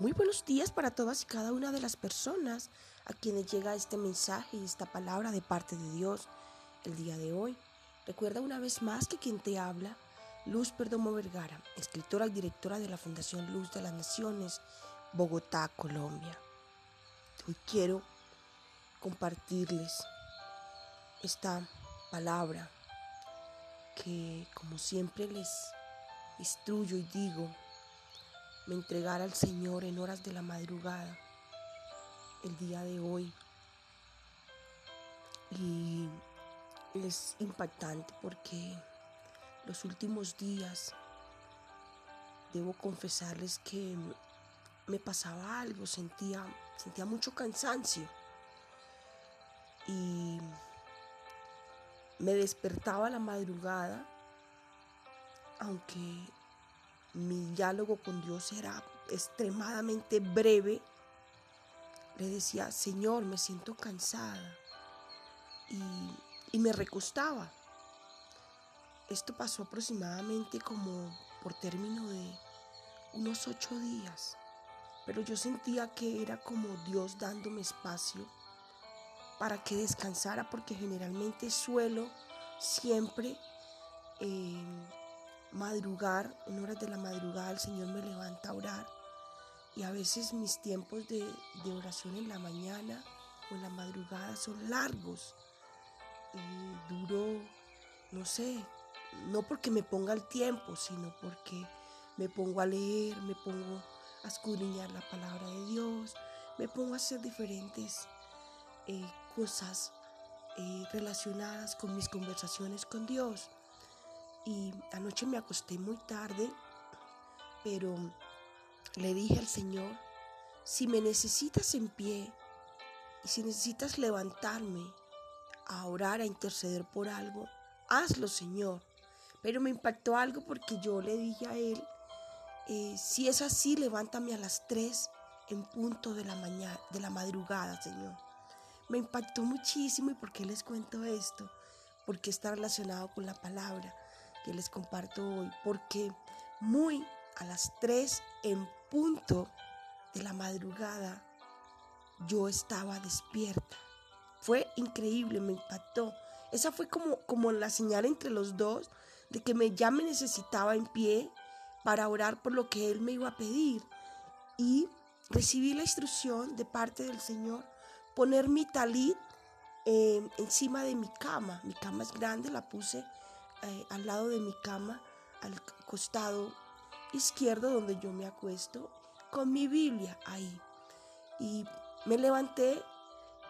Muy buenos días para todas y cada una de las personas a quienes llega este mensaje y esta palabra de parte de Dios el día de hoy. Recuerda una vez más que quien te habla, Luz Perdomo Vergara, escritora y directora de la Fundación Luz de las Naciones, Bogotá, Colombia. Hoy quiero compartirles esta palabra que como siempre les instruyo y digo, me entregara al Señor en horas de la madrugada el día de hoy. Y es impactante porque los últimos días debo confesarles que me pasaba algo, sentía, sentía mucho cansancio. Y me despertaba a la madrugada, aunque mi diálogo con Dios era extremadamente breve, le decía, Señor, me siento cansada. Y, me recostaba. Esto pasó aproximadamente como por término de unos ocho días. Pero yo sentía que era como Dios dándome espacio para que descansara, porque generalmente suelo siempre eh, madrugar, en horas de la madrugada el Señor me levanta a orar y a veces mis tiempos de, oración en la mañana o en la madrugada son largos y duro, no sé, no porque me ponga el tiempo, sino porque me pongo a leer, me pongo a escudriñar la palabra de Dios, me pongo a hacer diferentes eh, cosas eh, relacionadas con mis conversaciones con Dios. Y anoche me acosté muy tarde, pero le dije al Señor, si me necesitas en pie y si necesitas levantarme a orar, a interceder por algo, hazlo, Señor. Pero me impactó algo porque yo le dije a Él, eh, si es así, levántame a las 3 en punto de la mañana, de la madrugada, Señor. Me impactó muchísimo y por qué les cuento esto, porque está relacionado con la palabra que les comparto hoy, porque muy a las 3 en punto de la madrugada yo estaba despierta. Fue increíble, me impactó. Esa fue como, como la señal entre los dos de que me, ya me necesitaba en pie para orar por lo que Él me iba a pedir. Y recibí la instrucción de parte del Señor poner mi talit eh, encima de mi cama. Mi cama es grande, la puse eh, al lado de mi cama, al costado izquierdo donde yo me acuesto, con mi Biblia ahí. Y me levanté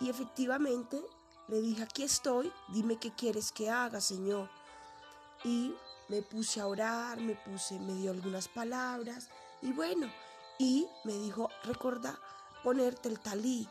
y efectivamente le dije, aquí estoy, dime qué quieres que haga, Señor. Y me puse a orar, me puse, me dio algunas palabras y bueno, y me dijo, recuerda ponerte el talí.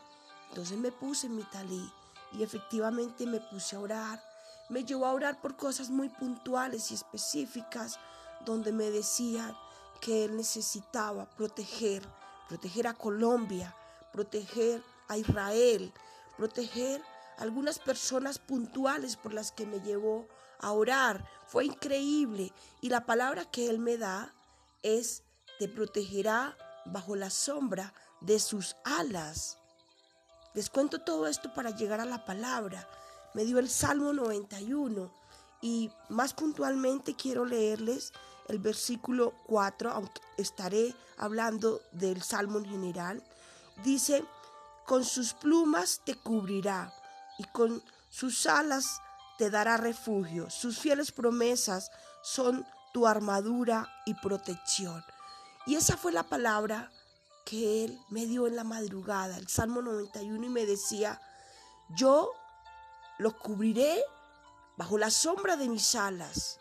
Entonces me puse mi talí y efectivamente me puse a orar me llevó a orar por cosas muy puntuales y específicas, donde me decían que él necesitaba proteger, proteger a Colombia, proteger a Israel, proteger a algunas personas puntuales por las que me llevó a orar. Fue increíble. Y la palabra que él me da es, te protegerá bajo la sombra de sus alas. Les cuento todo esto para llegar a la palabra me dio el Salmo 91 y más puntualmente quiero leerles el versículo 4, aunque estaré hablando del Salmo en general. Dice, con sus plumas te cubrirá y con sus alas te dará refugio. Sus fieles promesas son tu armadura y protección. Y esa fue la palabra que él me dio en la madrugada, el Salmo 91, y me decía, yo los cubriré bajo la sombra de mis alas.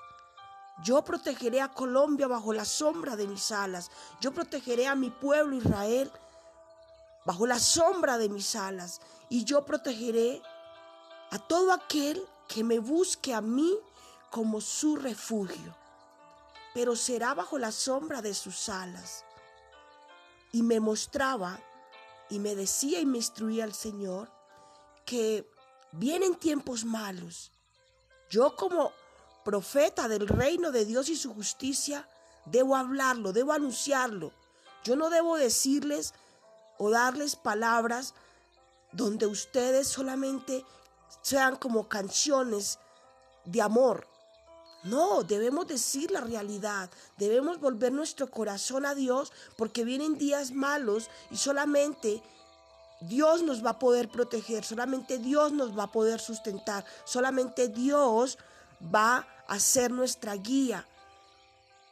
Yo protegeré a Colombia bajo la sombra de mis alas. Yo protegeré a mi pueblo Israel bajo la sombra de mis alas. Y yo protegeré a todo aquel que me busque a mí como su refugio. Pero será bajo la sombra de sus alas. Y me mostraba y me decía y me instruía el Señor que vienen tiempos malos. Yo como profeta del reino de Dios y su justicia, debo hablarlo, debo anunciarlo. Yo no debo decirles o darles palabras donde ustedes solamente sean como canciones de amor. No, debemos decir la realidad, debemos volver nuestro corazón a Dios porque vienen días malos y solamente Dios nos va a poder proteger, solamente Dios nos va a poder sustentar, solamente Dios va a ser nuestra guía.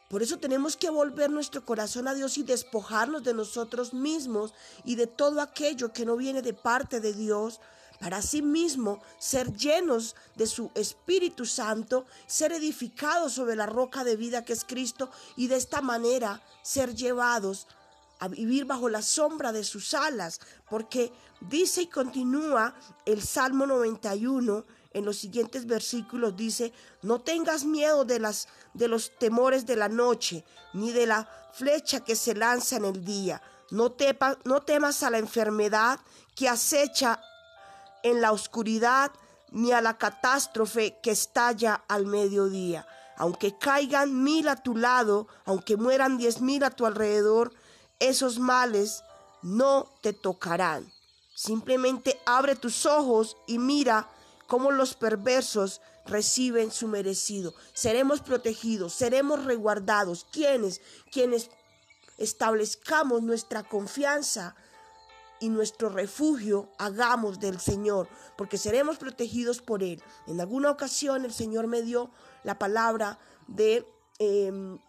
Por eso tenemos que volver nuestro corazón a Dios y despojarnos de nosotros mismos y de todo aquello que no viene de parte de Dios, para sí mismo ser llenos de su Espíritu Santo, ser edificados sobre la roca de vida que es Cristo y de esta manera ser llevados a vivir bajo la sombra de sus alas, porque dice y continúa el Salmo 91 en los siguientes versículos dice, no tengas miedo de, las, de los temores de la noche, ni de la flecha que se lanza en el día. No, no temas a la enfermedad que acecha en la oscuridad, ni a la catástrofe que estalla al mediodía. Aunque caigan mil a tu lado, aunque mueran diez mil a tu alrededor, esos males no te tocarán. Simplemente abre tus ojos y mira cómo los perversos reciben su merecido. Seremos protegidos, seremos reguardados. ¿Quiénes? Quienes establezcamos nuestra confianza y nuestro refugio hagamos del Señor, porque seremos protegidos por Él. En alguna ocasión el Señor me dio la palabra de em,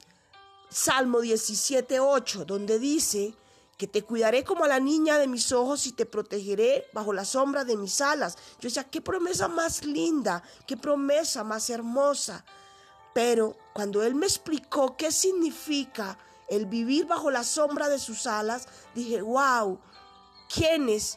Salmo 17.8, donde dice que te cuidaré como a la niña de mis ojos y te protegeré bajo la sombra de mis alas. Yo decía, qué promesa más linda, qué promesa más hermosa. Pero cuando él me explicó qué significa el vivir bajo la sombra de sus alas, dije, wow, ¿quiénes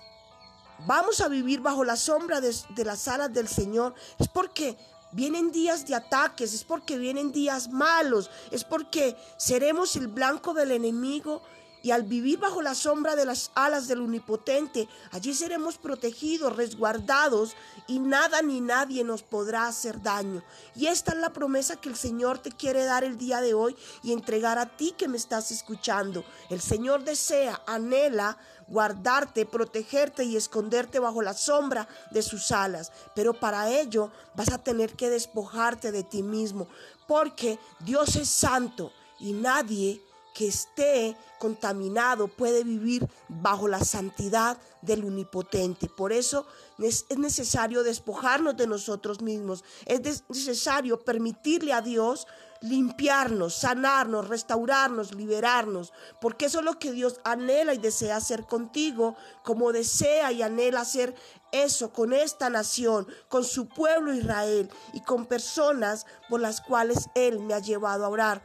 vamos a vivir bajo la sombra de, de las alas del Señor? Es porque Vienen días de ataques, es porque vienen días malos, es porque seremos el blanco del enemigo y al vivir bajo la sombra de las alas del Omnipotente, allí seremos protegidos, resguardados y nada ni nadie nos podrá hacer daño. Y esta es la promesa que el Señor te quiere dar el día de hoy y entregar a ti que me estás escuchando. El Señor desea, anhela guardarte, protegerte y esconderte bajo la sombra de sus alas. Pero para ello vas a tener que despojarte de ti mismo, porque Dios es santo y nadie que esté contaminado puede vivir bajo la santidad del Omnipotente. Por eso es necesario despojarnos de nosotros mismos. Es necesario permitirle a Dios limpiarnos, sanarnos, restaurarnos, liberarnos, porque eso es lo que Dios anhela y desea hacer contigo, como desea y anhela hacer eso con esta nación, con su pueblo Israel y con personas por las cuales Él me ha llevado a orar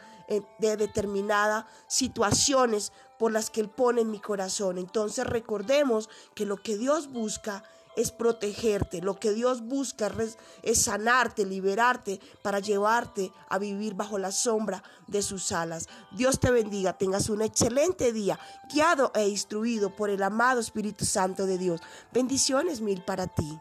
de determinadas situaciones por las que Él pone en mi corazón. Entonces recordemos que lo que Dios busca es protegerte, lo que Dios busca es sanarte, liberarte para llevarte a vivir bajo la sombra de sus alas. Dios te bendiga, tengas un excelente día, guiado e instruido por el amado Espíritu Santo de Dios. Bendiciones mil para ti.